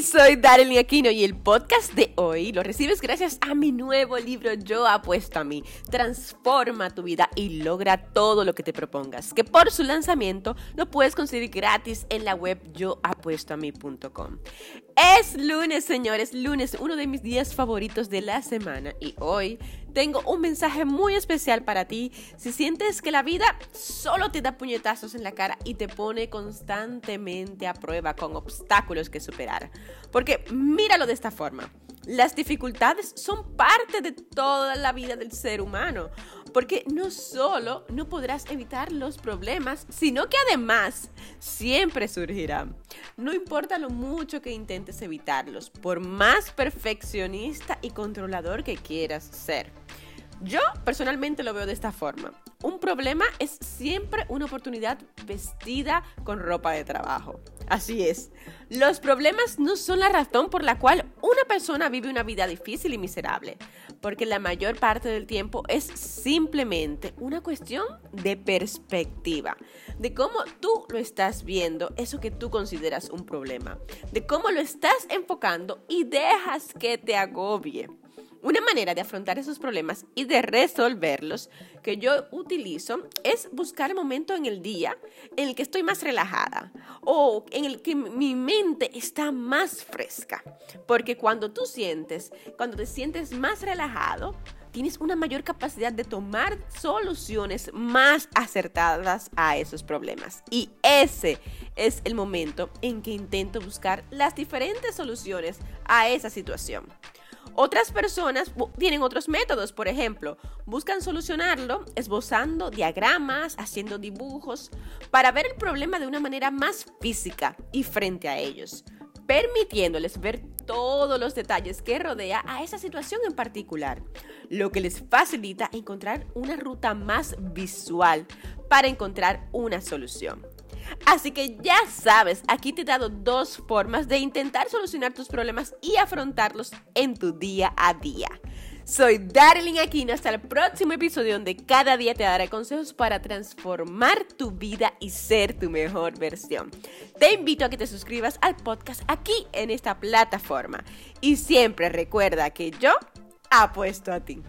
Soy Darlene Aquino y el podcast de hoy lo recibes gracias a mi nuevo libro Yo apuesto a mí. Transforma tu vida y logra todo lo que te propongas. Que por su lanzamiento lo puedes conseguir gratis en la web yoapuestoami.com. Es lunes, señores, lunes, uno de mis días favoritos de la semana y hoy tengo un mensaje muy especial para ti si sientes que la vida solo te da puñetazos en la cara y te pone constantemente a prueba con obstáculos que superar. Porque míralo de esta forma. Las dificultades son parte de toda la vida del ser humano, porque no solo no podrás evitar los problemas, sino que además siempre surgirán. No importa lo mucho que intentes evitarlos, por más perfeccionista y controlador que quieras ser. Yo personalmente lo veo de esta forma. Un problema es siempre una oportunidad vestida con ropa de trabajo. Así es. Los problemas no son la razón por la cual una persona vive una vida difícil y miserable, porque la mayor parte del tiempo es simplemente una cuestión de perspectiva, de cómo tú lo estás viendo, eso que tú consideras un problema, de cómo lo estás enfocando y dejas que te agobie. Una manera de afrontar esos problemas y de resolverlos que yo utilizo es buscar el momento en el día en el que estoy más relajada o en el que mi mente está más fresca. Porque cuando tú sientes, cuando te sientes más relajado, tienes una mayor capacidad de tomar soluciones más acertadas a esos problemas. Y ese es el momento en que intento buscar las diferentes soluciones a esa situación. Otras personas tienen otros métodos, por ejemplo, buscan solucionarlo esbozando diagramas, haciendo dibujos, para ver el problema de una manera más física y frente a ellos, permitiéndoles ver todos los detalles que rodea a esa situación en particular, lo que les facilita encontrar una ruta más visual para encontrar una solución. Así que ya sabes, aquí te he dado dos formas de intentar solucionar tus problemas y afrontarlos en tu día a día. Soy Darling Aquino, hasta el próximo episodio donde cada día te daré consejos para transformar tu vida y ser tu mejor versión. Te invito a que te suscribas al podcast aquí en esta plataforma y siempre recuerda que yo apuesto a ti.